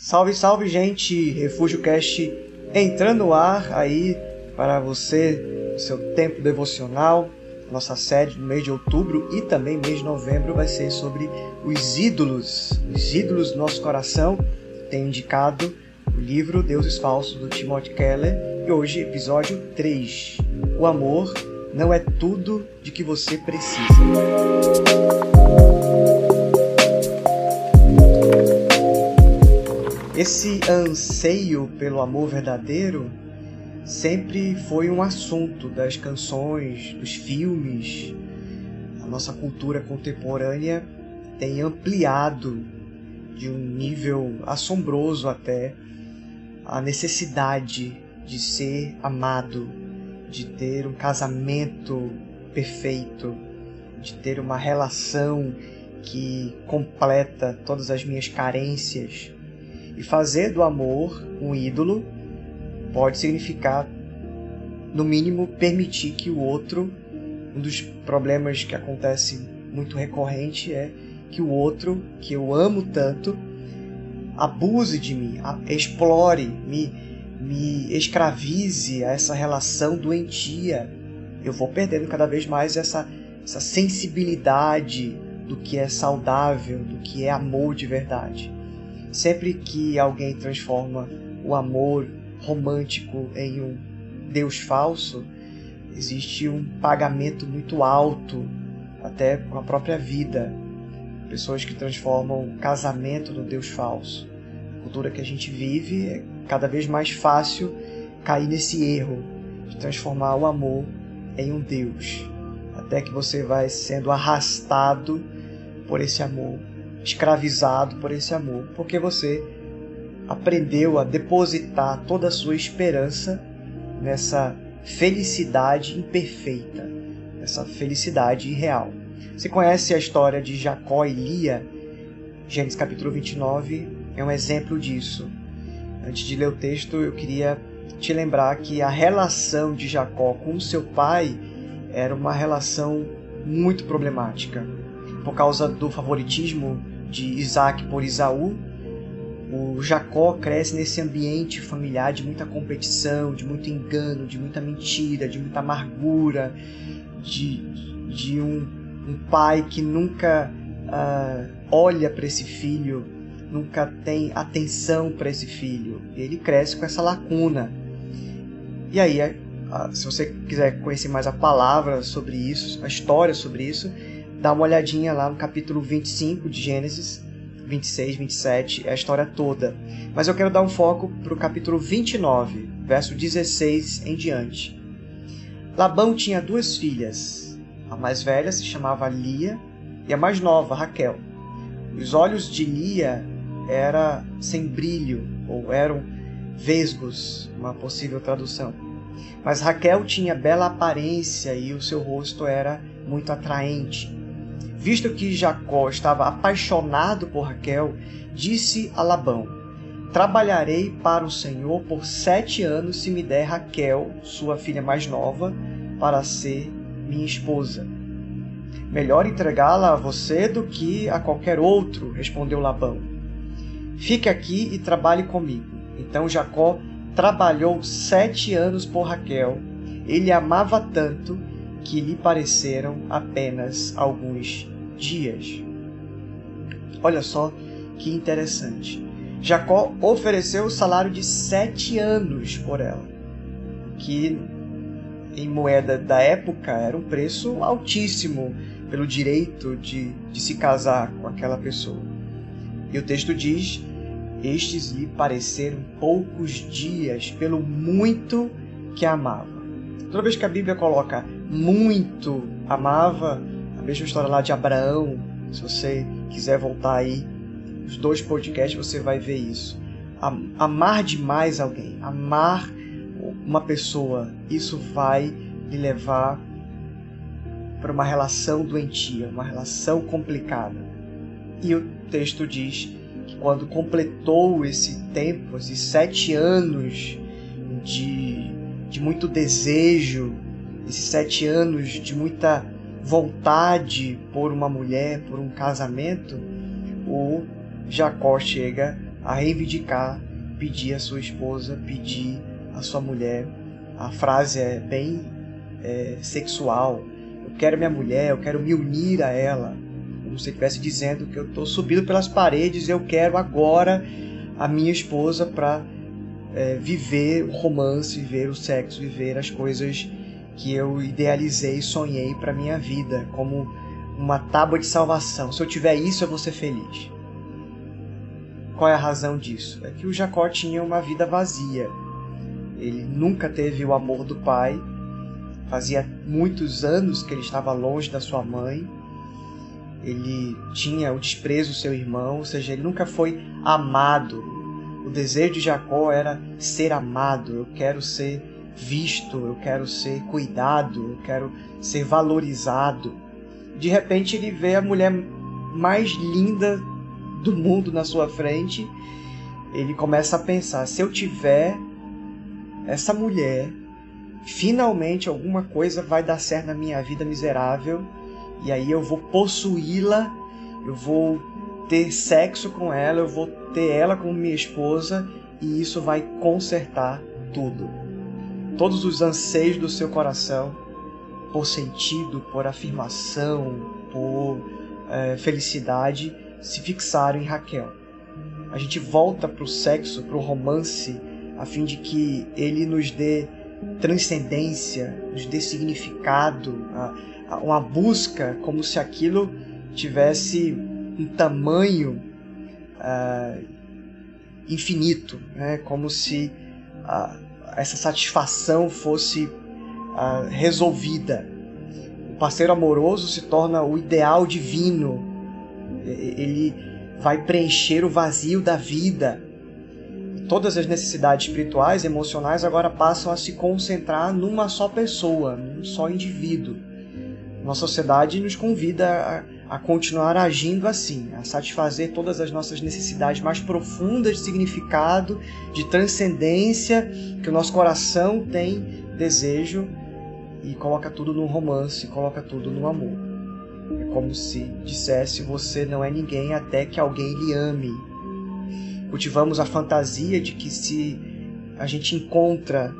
Salve, salve, gente! Refúgio Cast entrando no ar aí para você, seu tempo devocional. Nossa série no mês de outubro e também mês de novembro vai ser sobre os ídolos, os ídolos do nosso coração. Tenho indicado o livro Deuses Falsos do Timothy Keller e hoje episódio 3. O amor não é tudo de que você precisa. Esse anseio pelo amor verdadeiro sempre foi um assunto das canções, dos filmes. A nossa cultura contemporânea tem ampliado de um nível assombroso até a necessidade de ser amado, de ter um casamento perfeito, de ter uma relação que completa todas as minhas carências e fazer do amor um ídolo pode significar, no mínimo, permitir que o outro. Um dos problemas que acontece muito recorrente é que o outro, que eu amo tanto, abuse de mim, explore, me, me escravize a essa relação doentia. Eu vou perdendo cada vez mais essa, essa sensibilidade do que é saudável, do que é amor de verdade. Sempre que alguém transforma o amor romântico em um Deus falso, existe um pagamento muito alto, até com a própria vida. Pessoas que transformam o casamento no Deus falso. A cultura que a gente vive é cada vez mais fácil cair nesse erro de transformar o amor em um Deus. Até que você vai sendo arrastado por esse amor escravizado por esse amor, porque você aprendeu a depositar toda a sua esperança nessa felicidade imperfeita, nessa felicidade irreal. Você conhece a história de Jacó e Lia? Gênesis capítulo 29 é um exemplo disso. Antes de ler o texto, eu queria te lembrar que a relação de Jacó com seu pai era uma relação muito problemática. Por causa do favoritismo de Isaac por Isaú, o Jacó cresce nesse ambiente familiar de muita competição, de muito engano, de muita mentira, de muita amargura, de, de um, um pai que nunca uh, olha para esse filho, nunca tem atenção para esse filho. Ele cresce com essa lacuna. E aí, se você quiser conhecer mais a palavra sobre isso, a história sobre isso, dá uma olhadinha lá no capítulo 25 de Gênesis, 26, 27, é a história toda. Mas eu quero dar um foco para o capítulo 29, verso 16 em diante. Labão tinha duas filhas. A mais velha se chamava Lia e a mais nova, Raquel. Os olhos de Lia eram sem brilho, ou eram vesgos, uma possível tradução. Mas Raquel tinha bela aparência e o seu rosto era muito atraente. Visto que Jacó estava apaixonado por Raquel, disse a Labão: Trabalharei para o Senhor por sete anos se me der Raquel, sua filha mais nova, para ser minha esposa. Melhor entregá-la a você do que a qualquer outro, respondeu Labão. Fique aqui e trabalhe comigo. Então Jacó trabalhou sete anos por Raquel. Ele amava tanto que lhe pareceram apenas alguns dias. Olha só que interessante. Jacó ofereceu o salário de sete anos por ela, que em moeda da época era um preço altíssimo pelo direito de, de se casar com aquela pessoa. E o texto diz: Estes lhe pareceram poucos dias pelo muito que amava. Toda vez que a Bíblia coloca muito amava, a mesma história lá de Abraão, se você quiser voltar aí, os dois podcasts você vai ver isso. Amar demais alguém, amar uma pessoa, isso vai lhe levar para uma relação doentia, uma relação complicada. E o texto diz que quando completou esse tempo, esses sete anos de, de muito desejo, esses sete anos de muita vontade por uma mulher, por um casamento, o Jacó chega a reivindicar, pedir a sua esposa, pedir a sua mulher. A frase é bem é, sexual. Eu quero minha mulher, eu quero me unir a ela. Como se estivesse dizendo que eu estou subindo pelas paredes, eu quero agora a minha esposa para é, viver o romance, viver o sexo, viver as coisas que eu idealizei, sonhei para minha vida, como uma tábua de salvação. Se eu tiver isso, eu vou ser feliz. Qual é a razão disso? É que o Jacó tinha uma vida vazia. Ele nunca teve o amor do pai. Fazia muitos anos que ele estava longe da sua mãe. Ele tinha o desprezo do seu irmão, ou seja, ele nunca foi amado. O desejo de Jacó era ser amado. Eu quero ser visto, eu quero ser cuidado, eu quero ser valorizado. De repente ele vê a mulher mais linda do mundo na sua frente. Ele começa a pensar: se eu tiver essa mulher, finalmente alguma coisa vai dar certo na minha vida miserável e aí eu vou possuí-la, eu vou ter sexo com ela, eu vou ter ela como minha esposa e isso vai consertar tudo todos os anseios do seu coração por sentido, por afirmação, por é, felicidade se fixaram em Raquel. A gente volta para o sexo, para o romance, a fim de que ele nos dê transcendência, nos dê significado, uma busca como se aquilo tivesse um tamanho uh, infinito, né? como se essa satisfação fosse uh, resolvida. O parceiro amoroso se torna o ideal divino. Ele vai preencher o vazio da vida. Todas as necessidades espirituais emocionais agora passam a se concentrar numa só pessoa, num só indivíduo. Nossa sociedade nos convida a a continuar agindo assim, a satisfazer todas as nossas necessidades mais profundas de significado, de transcendência, que o nosso coração tem desejo e coloca tudo num romance, coloca tudo no amor. É como se dissesse: você não é ninguém até que alguém lhe ame. Cultivamos a fantasia de que se a gente encontra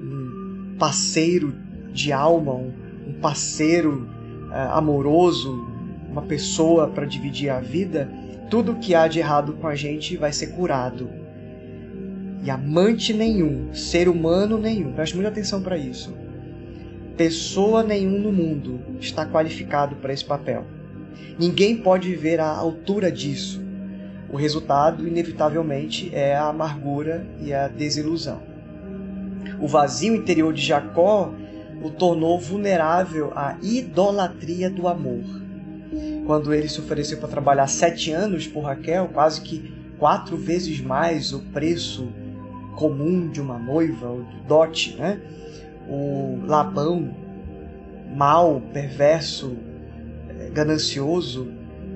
um parceiro de alma, um parceiro uh, amoroso, uma pessoa para dividir a vida, tudo que há de errado com a gente vai ser curado. E amante nenhum, ser humano nenhum, preste muita atenção para isso. Pessoa nenhum no mundo está qualificado para esse papel. Ninguém pode viver à altura disso. O resultado, inevitavelmente, é a amargura e a desilusão. O vazio interior de Jacó o tornou vulnerável à idolatria do amor quando ele se ofereceu para trabalhar sete anos por Raquel, quase que quatro vezes mais o preço comum de uma noiva, o dote, né? O Labão, mal, perverso, eh, ganancioso,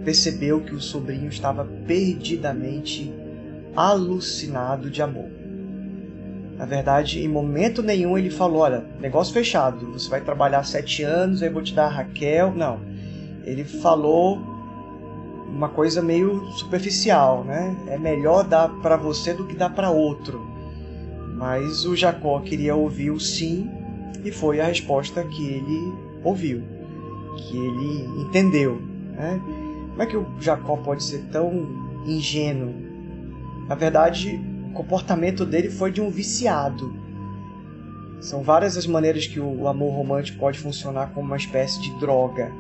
percebeu que o sobrinho estava perdidamente alucinado de amor. Na verdade, em momento nenhum ele falou: Olha, negócio fechado, você vai trabalhar sete anos, aí eu vou te dar a Raquel. Não ele falou uma coisa meio superficial, né? É melhor dar para você do que dar para outro. Mas o Jacó queria ouvir o sim e foi a resposta que ele ouviu, que ele entendeu. Né? Como é que o Jacó pode ser tão ingênuo? Na verdade, o comportamento dele foi de um viciado. São várias as maneiras que o amor romântico pode funcionar como uma espécie de droga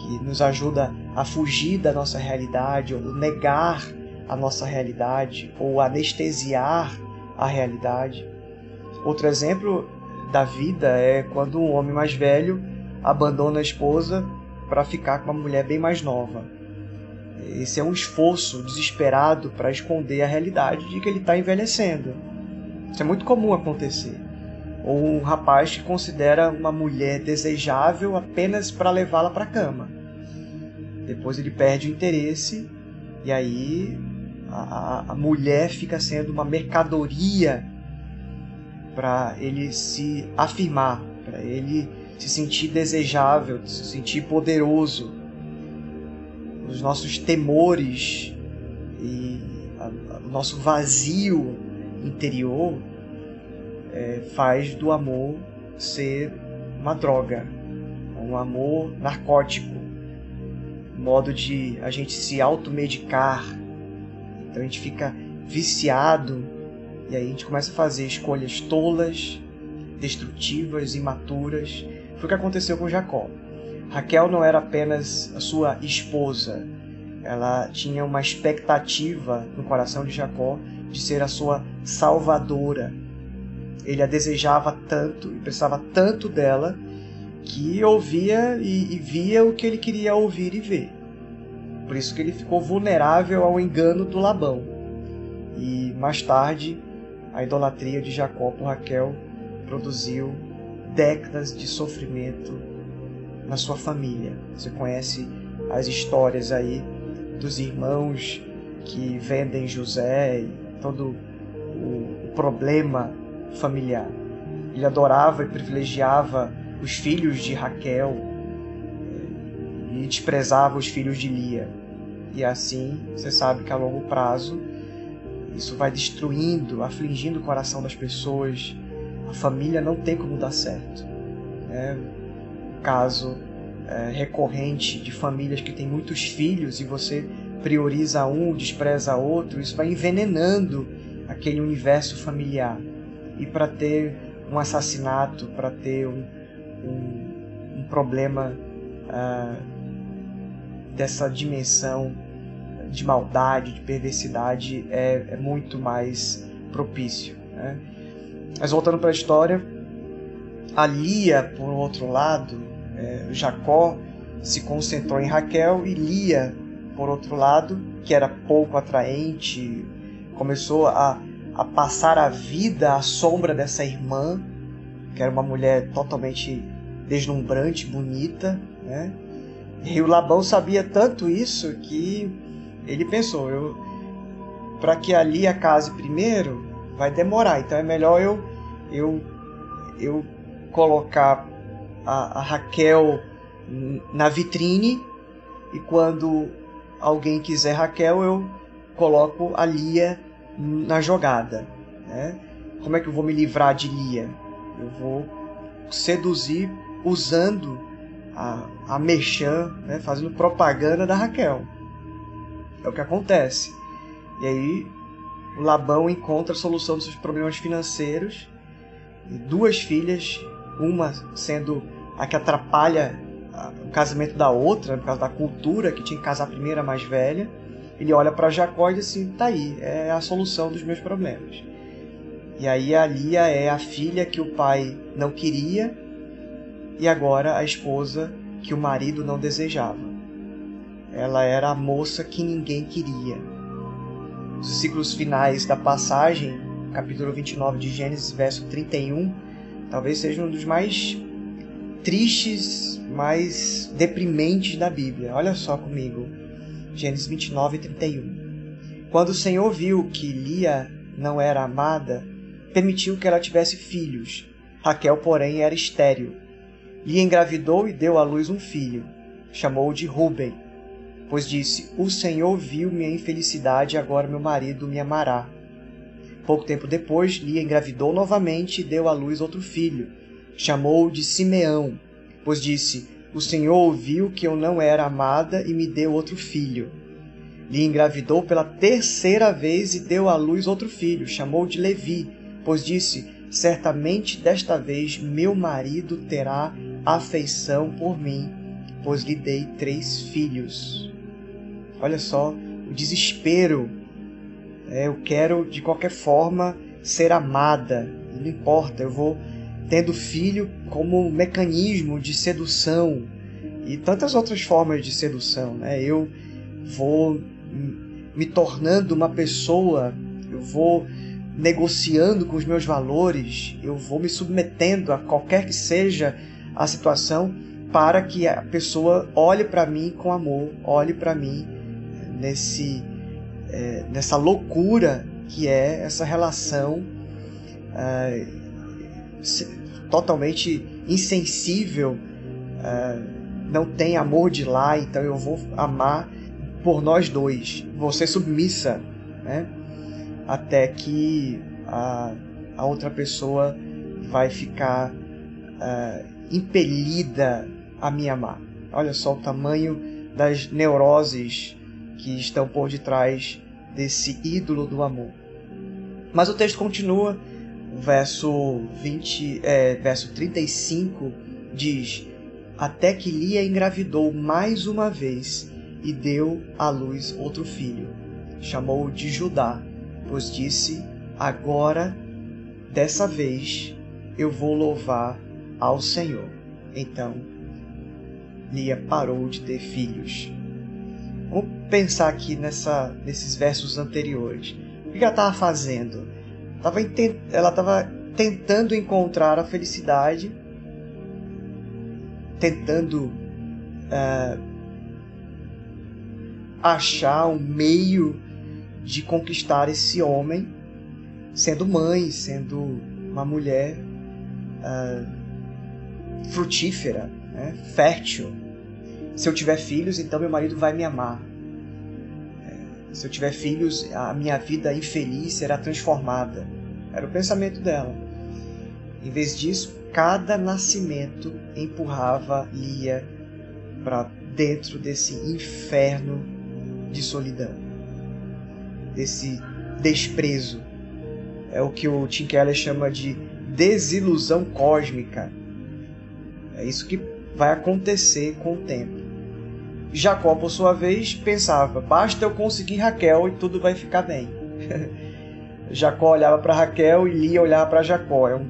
que nos ajuda a fugir da nossa realidade, ou negar a nossa realidade, ou anestesiar a realidade. Outro exemplo da vida é quando um homem mais velho abandona a esposa para ficar com uma mulher bem mais nova. Esse é um esforço desesperado para esconder a realidade de que ele está envelhecendo. Isso é muito comum acontecer ou um rapaz que considera uma mulher desejável apenas para levá-la para a cama. Depois ele perde o interesse e aí a, a mulher fica sendo uma mercadoria para ele se afirmar, para ele se sentir desejável, se sentir poderoso. Os nossos temores e a, a nosso vazio interior é, faz do amor ser uma droga, um amor narcótico, um modo de a gente se automedicar. Então a gente fica viciado e aí a gente começa a fazer escolhas tolas, destrutivas, imaturas. Foi o que aconteceu com Jacó. Raquel não era apenas a sua esposa, ela tinha uma expectativa no coração de Jacó de ser a sua salvadora. Ele a desejava tanto e precisava tanto dela que ouvia e, e via o que ele queria ouvir e ver. Por isso que ele ficou vulnerável ao engano do Labão. E mais tarde, a idolatria de Jacó por Raquel produziu décadas de sofrimento na sua família. Você conhece as histórias aí dos irmãos que vendem José e todo o, problema familiar. Ele adorava e privilegiava os filhos de Raquel e desprezava os filhos de Lia. E assim, você sabe que a longo prazo isso vai destruindo, afligindo o coração das pessoas. A família não tem como dar certo. É caso é, recorrente de famílias que têm muitos filhos e você prioriza um, despreza outro, isso vai envenenando aquele universo familiar. E para ter um assassinato, para ter um, um, um problema uh, dessa dimensão de maldade, de perversidade, é, é muito mais propício. Né? Mas voltando para a história, a Lia, por outro lado, é, Jacó se concentrou em Raquel e Lia por outro lado, que era pouco atraente, começou a, a passar a vida à sombra dessa irmã, que era uma mulher totalmente deslumbrante, bonita, né? E o Labão sabia tanto isso que ele pensou, eu para que a Lia case primeiro, vai demorar, então é melhor eu eu eu colocar a, a Raquel na vitrine e quando alguém quiser Raquel, eu coloco a Lia na jogada. Né? Como é que eu vou me livrar de Lia? Eu vou seduzir usando a, a Mechan, né? fazendo propaganda da Raquel. É o que acontece. E aí o Labão encontra a solução dos seus problemas financeiros. Duas filhas, uma sendo a que atrapalha o casamento da outra, por causa da cultura que tinha que casar a primeira mais velha. Ele olha para Jacó e diz assim: tá aí, é a solução dos meus problemas. E aí a Lia é a filha que o pai não queria e agora a esposa que o marido não desejava. Ela era a moça que ninguém queria. Os ciclos finais da passagem, capítulo 29 de Gênesis, verso 31, talvez seja um dos mais tristes, mais deprimentes da Bíblia. Olha só comigo. Gênesis 29, 31. Quando o Senhor viu que Lia não era amada, permitiu que ela tivesse filhos. Raquel, porém, era estéril. Lia engravidou e deu à luz um filho. Chamou-o de Ruben, pois disse: O Senhor viu minha infelicidade e agora meu marido me amará. Pouco tempo depois, Lia engravidou novamente e deu à luz outro filho chamou-o de Simeão, pois disse: O Senhor ouviu que eu não era amada e me deu outro filho. Lhe engravidou pela terceira vez e deu à luz outro filho, chamou de Levi, pois disse: Certamente desta vez meu marido terá afeição por mim, pois lhe dei três filhos. Olha só o desespero. É, eu quero de qualquer forma ser amada. Não importa, eu vou tendo filho como mecanismo de sedução e tantas outras formas de sedução. Né? Eu vou me tornando uma pessoa, eu vou negociando com os meus valores, eu vou me submetendo a qualquer que seja a situação para que a pessoa olhe para mim com amor, olhe para mim nesse é, nessa loucura que é essa relação é, totalmente insensível, uh, não tem amor de lá, então eu vou amar por nós dois, ser submissa, né? até que a, a outra pessoa vai ficar uh, impelida a me amar. Olha só o tamanho das neuroses que estão por detrás desse ídolo do amor. Mas o texto continua, verso 20, é, verso 35 diz: Até que Lia engravidou mais uma vez e deu à luz outro filho. Chamou-o de Judá, pois disse: Agora, dessa vez, eu vou louvar ao Senhor. Então, Lia parou de ter filhos. Vamos pensar aqui nessa, nesses versos anteriores. O que ela estava fazendo? Ela estava tentando encontrar a felicidade, tentando uh, achar um meio de conquistar esse homem, sendo mãe, sendo uma mulher uh, frutífera, né? fértil. Se eu tiver filhos, então meu marido vai me amar. Se eu tiver filhos, a minha vida infeliz será transformada. Era o pensamento dela. Em vez disso, cada nascimento empurrava Lia para dentro desse inferno de solidão, desse desprezo. É o que o Tim Keller chama de desilusão cósmica. É isso que vai acontecer com o tempo. Jacó, por sua vez, pensava: basta eu conseguir Raquel e tudo vai ficar bem. Jacó olhava para Raquel e Lia olhava para Jacó. É um,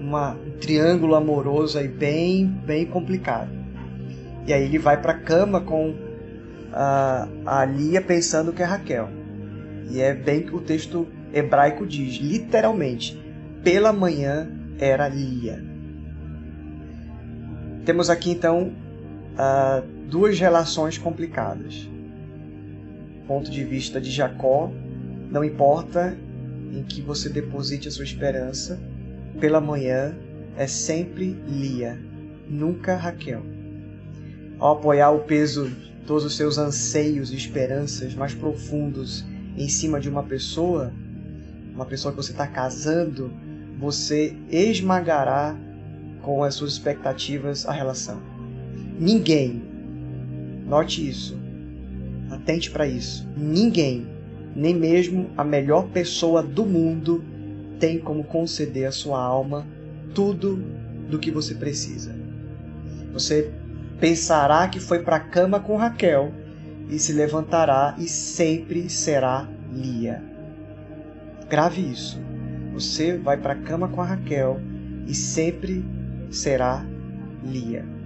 uma, um triângulo amoroso aí bem, bem complicado. E aí ele vai para a cama com a, a Lia pensando que é Raquel. E é bem que o texto hebraico diz, literalmente, pela manhã era Lia. Temos aqui então uh, duas relações complicadas. ponto de vista de Jacó, não importa em que você deposite a sua esperança, pela manhã é sempre Lia, nunca Raquel. Ao apoiar o peso todos os seus anseios e esperanças mais profundos em cima de uma pessoa, uma pessoa que você está casando, você esmagará com as suas expectativas a relação. Ninguém, note isso, atente para isso, ninguém, nem mesmo a melhor pessoa do mundo, tem como conceder à sua alma tudo do que você precisa. Você pensará que foi para a cama com Raquel e se levantará e sempre será Lia. Grave isso. Você vai para a cama com a Raquel e sempre será Lia.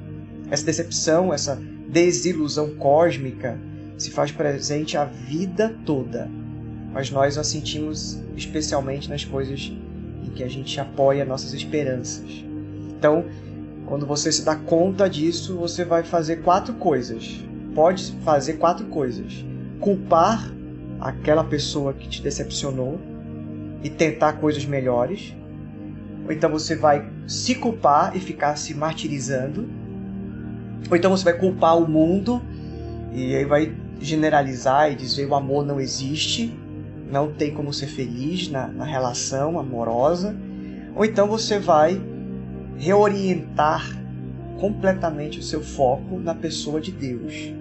Essa decepção, essa desilusão cósmica se faz presente a vida toda, mas nós a sentimos especialmente nas coisas em que a gente apoia nossas esperanças. Então, quando você se dá conta disso, você vai fazer quatro coisas. Pode fazer quatro coisas: culpar aquela pessoa que te decepcionou e tentar coisas melhores. Ou então você vai se culpar e ficar se martirizando. Ou então você vai culpar o mundo e aí vai generalizar e dizer o amor não existe, não tem como ser feliz na, na relação amorosa. Ou então você vai reorientar completamente o seu foco na pessoa de Deus.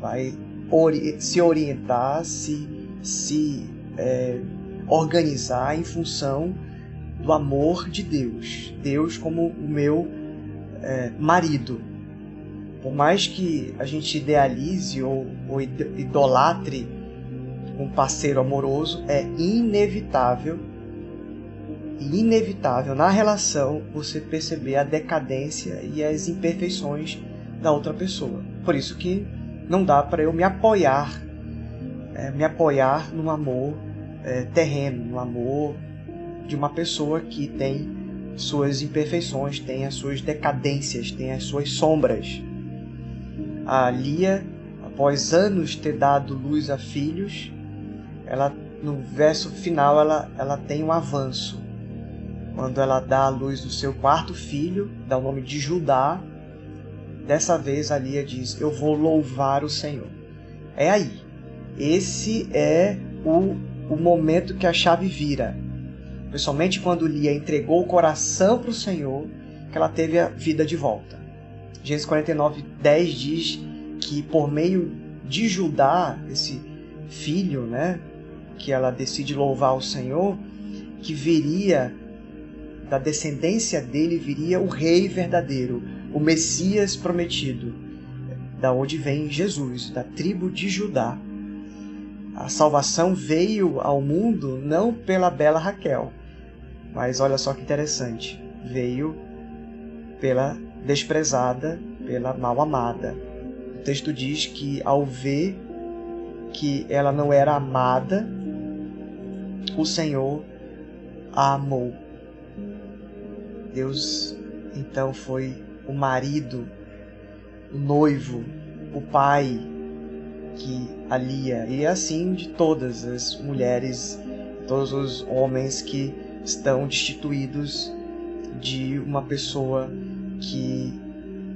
Vai ori se orientar, se, se é, organizar em função do amor de Deus. Deus como o meu é, marido. Por mais que a gente idealize ou, ou idolatre um parceiro amoroso, é inevitável inevitável na relação você perceber a decadência e as imperfeições da outra pessoa. Por isso que não dá para eu me apoiar, é, me apoiar no amor é, terreno, no amor de uma pessoa que tem suas imperfeições, tem as suas decadências, tem as suas sombras. A Lia, após anos ter dado luz a filhos, ela no verso final ela, ela tem um avanço quando ela dá à luz o seu quarto filho, dá o nome de Judá, dessa vez a Lia diz: Eu vou louvar o Senhor. É aí. Esse é o, o momento que a chave vira. Foi somente quando Lia entregou o coração para o Senhor que ela teve a vida de volta. Gênesis 49, 10 diz que por meio de Judá, esse filho, né, que ela decide louvar o Senhor, que viria da descendência dele viria o rei verdadeiro, o Messias prometido, da onde vem Jesus, da tribo de Judá. A salvação veio ao mundo não pela bela Raquel, mas olha só que interessante, veio pela desprezada, pela mal amada. O texto diz que ao ver que ela não era amada, o Senhor a amou. Deus então foi o marido, o noivo, o pai que alia, e assim de todas as mulheres, todos os homens que estão destituídos de uma pessoa que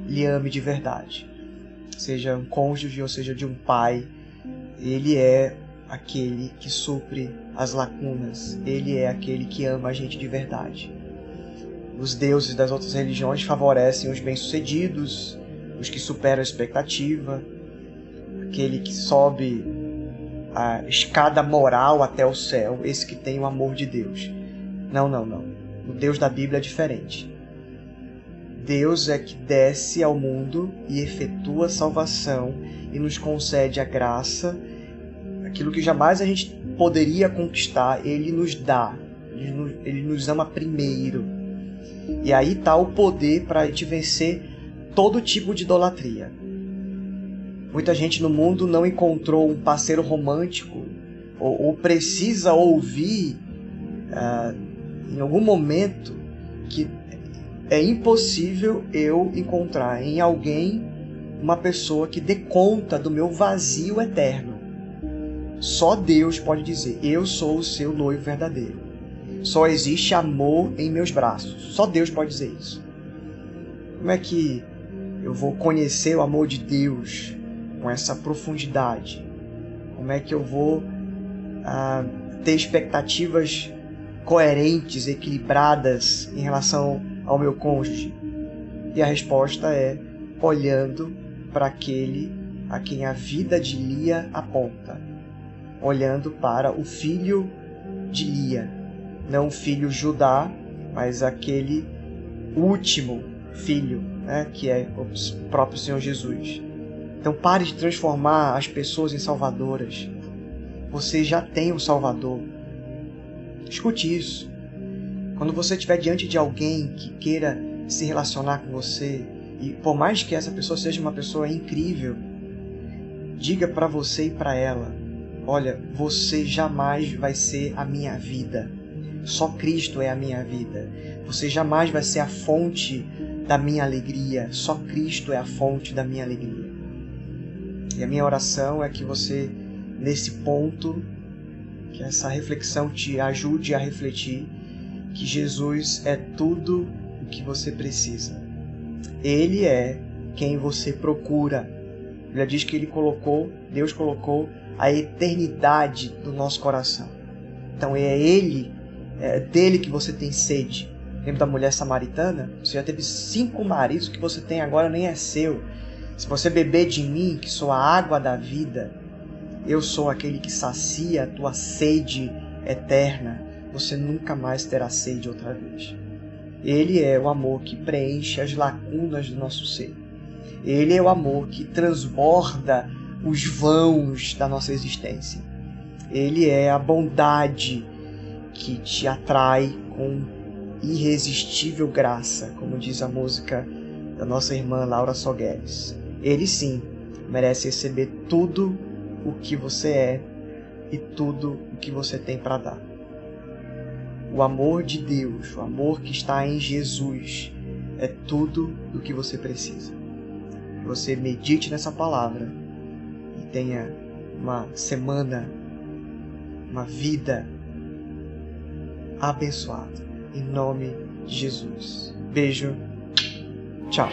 lhe ame de verdade. Seja um cônjuge ou seja de um pai, ele é aquele que supre as lacunas, ele é aquele que ama a gente de verdade. Os deuses das outras religiões favorecem os bem-sucedidos, os que superam a expectativa, aquele que sobe a escada moral até o céu, esse que tem o amor de Deus. Não, não, não. O Deus da Bíblia é diferente. Deus é que desce ao mundo e efetua a salvação e nos concede a graça, aquilo que jamais a gente poderia conquistar, Ele nos dá, Ele nos ama primeiro. E aí está o poder para a gente vencer todo tipo de idolatria. Muita gente no mundo não encontrou um parceiro romântico ou, ou precisa ouvir uh, em algum momento que é impossível eu encontrar em alguém uma pessoa que dê conta do meu vazio eterno. Só Deus pode dizer: Eu sou o seu noivo verdadeiro. Só existe amor em meus braços. Só Deus pode dizer isso. Como é que eu vou conhecer o amor de Deus com essa profundidade? Como é que eu vou ah, ter expectativas coerentes, equilibradas em relação ao meu cônjuge? E a resposta é olhando para aquele a quem a vida de Lia aponta, olhando para o filho de Lia, não o filho Judá, mas aquele último filho, né, que é o próprio Senhor Jesus. Então pare de transformar as pessoas em salvadoras. Você já tem um Salvador. Escute isso. Quando você estiver diante de alguém que queira se relacionar com você, e por mais que essa pessoa seja uma pessoa incrível, diga para você e para ela: olha, você jamais vai ser a minha vida. Só Cristo é a minha vida. Você jamais vai ser a fonte da minha alegria. Só Cristo é a fonte da minha alegria. E a minha oração é que você, nesse ponto, que essa reflexão te ajude a refletir que Jesus é tudo o que você precisa. Ele é quem você procura. Ele diz que ele colocou, Deus colocou a eternidade no nosso coração. Então é ele, é dele que você tem sede. Lembra da mulher samaritana? Você já teve cinco maridos, o que você tem agora nem é seu. Se você beber de mim, que sou a água da vida, eu sou aquele que sacia a tua sede eterna. Você nunca mais terá sede outra vez. Ele é o amor que preenche as lacunas do nosso ser. Ele é o amor que transborda os vãos da nossa existência. Ele é a bondade que te atrai com irresistível graça, como diz a música da nossa irmã Laura Sogueres. Ele sim merece receber tudo o que você é e tudo o que você tem para dar. O amor de Deus, o amor que está em Jesus, é tudo o que você precisa. Você medite nessa palavra e tenha uma semana, uma vida abençoada. Em nome de Jesus. Beijo. Tchau.